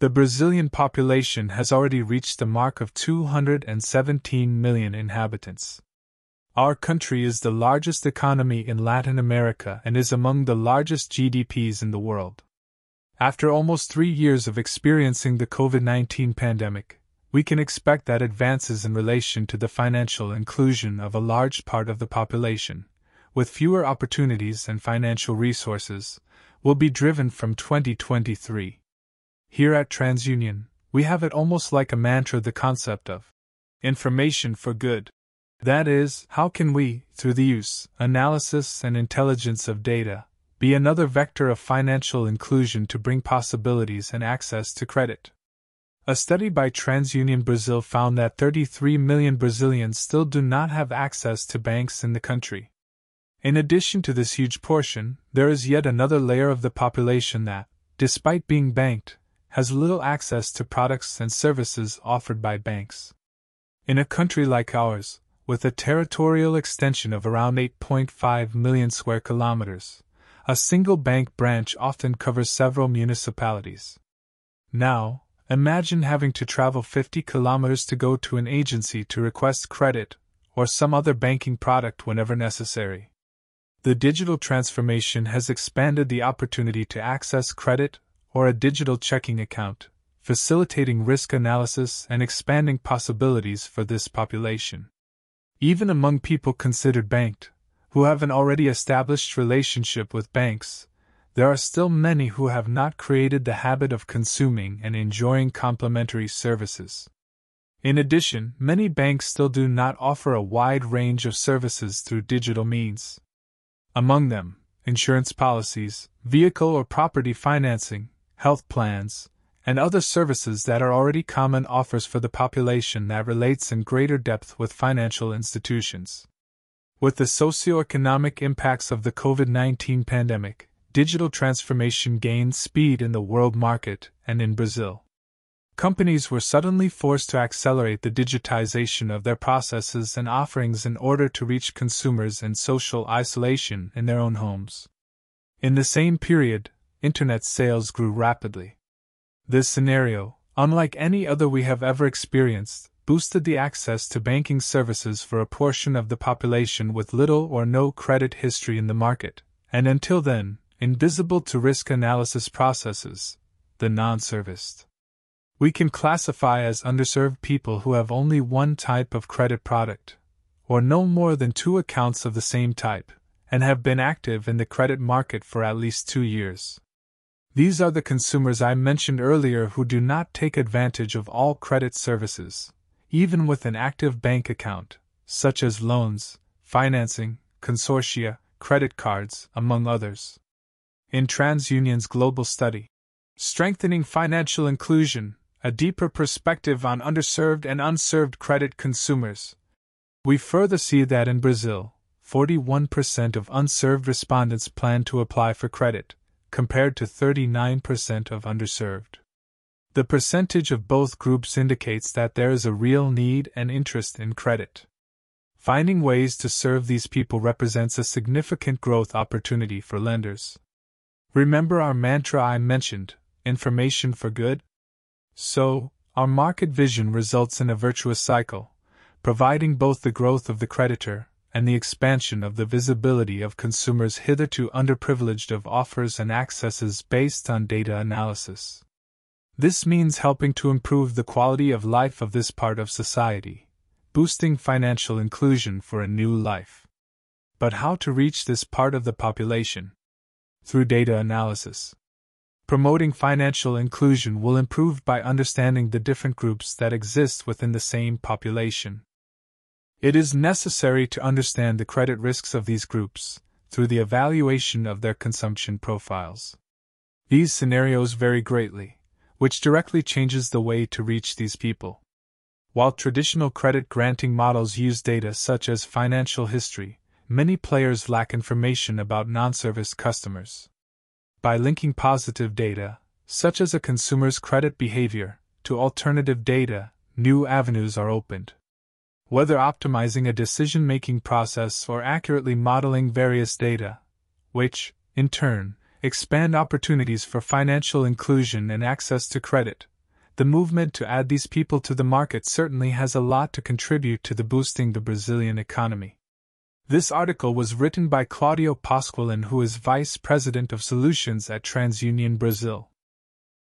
The Brazilian population has already reached the mark of 217 million inhabitants. Our country is the largest economy in Latin America and is among the largest GDPs in the world. After almost three years of experiencing the COVID 19 pandemic, we can expect that advances in relation to the financial inclusion of a large part of the population, with fewer opportunities and financial resources, will be driven from 2023. Here at TransUnion, we have it almost like a mantra the concept of information for good. That is, how can we, through the use, analysis, and intelligence of data, be another vector of financial inclusion to bring possibilities and access to credit? A study by TransUnion Brazil found that 33 million Brazilians still do not have access to banks in the country. In addition to this huge portion, there is yet another layer of the population that, despite being banked, has little access to products and services offered by banks. In a country like ours, with a territorial extension of around 8.5 million square kilometers, a single bank branch often covers several municipalities. Now, imagine having to travel 50 kilometers to go to an agency to request credit or some other banking product whenever necessary. The digital transformation has expanded the opportunity to access credit or a digital checking account, facilitating risk analysis and expanding possibilities for this population. Even among people considered banked, who have an already established relationship with banks, there are still many who have not created the habit of consuming and enjoying complementary services. In addition, many banks still do not offer a wide range of services through digital means. Among them, insurance policies, vehicle or property financing, health plans, and other services that are already common offers for the population that relates in greater depth with financial institutions. With the socio-economic impacts of the COVID 19 pandemic, digital transformation gained speed in the world market and in Brazil. Companies were suddenly forced to accelerate the digitization of their processes and offerings in order to reach consumers in social isolation in their own homes. In the same period, internet sales grew rapidly. This scenario, unlike any other we have ever experienced, boosted the access to banking services for a portion of the population with little or no credit history in the market, and until then, invisible to risk analysis processes, the non serviced. We can classify as underserved people who have only one type of credit product, or no more than two accounts of the same type, and have been active in the credit market for at least two years. These are the consumers I mentioned earlier who do not take advantage of all credit services, even with an active bank account, such as loans, financing, consortia, credit cards, among others. In TransUnion's global study, Strengthening Financial Inclusion A Deeper Perspective on Underserved and Unserved Credit Consumers, we further see that in Brazil, 41% of unserved respondents plan to apply for credit, compared to 39% of underserved. The percentage of both groups indicates that there is a real need and interest in credit. Finding ways to serve these people represents a significant growth opportunity for lenders. Remember our mantra I mentioned information for good? So, our market vision results in a virtuous cycle, providing both the growth of the creditor and the expansion of the visibility of consumers hitherto underprivileged of offers and accesses based on data analysis. This means helping to improve the quality of life of this part of society, boosting financial inclusion for a new life. But how to reach this part of the population? Through data analysis. Promoting financial inclusion will improve by understanding the different groups that exist within the same population. It is necessary to understand the credit risks of these groups through the evaluation of their consumption profiles. These scenarios vary greatly, which directly changes the way to reach these people. While traditional credit granting models use data such as financial history, many players lack information about non service customers. By linking positive data, such as a consumer's credit behavior, to alternative data, new avenues are opened whether optimizing a decision making process or accurately modeling various data, which, in turn, expand opportunities for financial inclusion and access to credit. The movement to add these people to the market certainly has a lot to contribute to the boosting the Brazilian economy. This article was written by Claudio Pasqualin, who is Vice President of Solutions at TransUnion Brazil.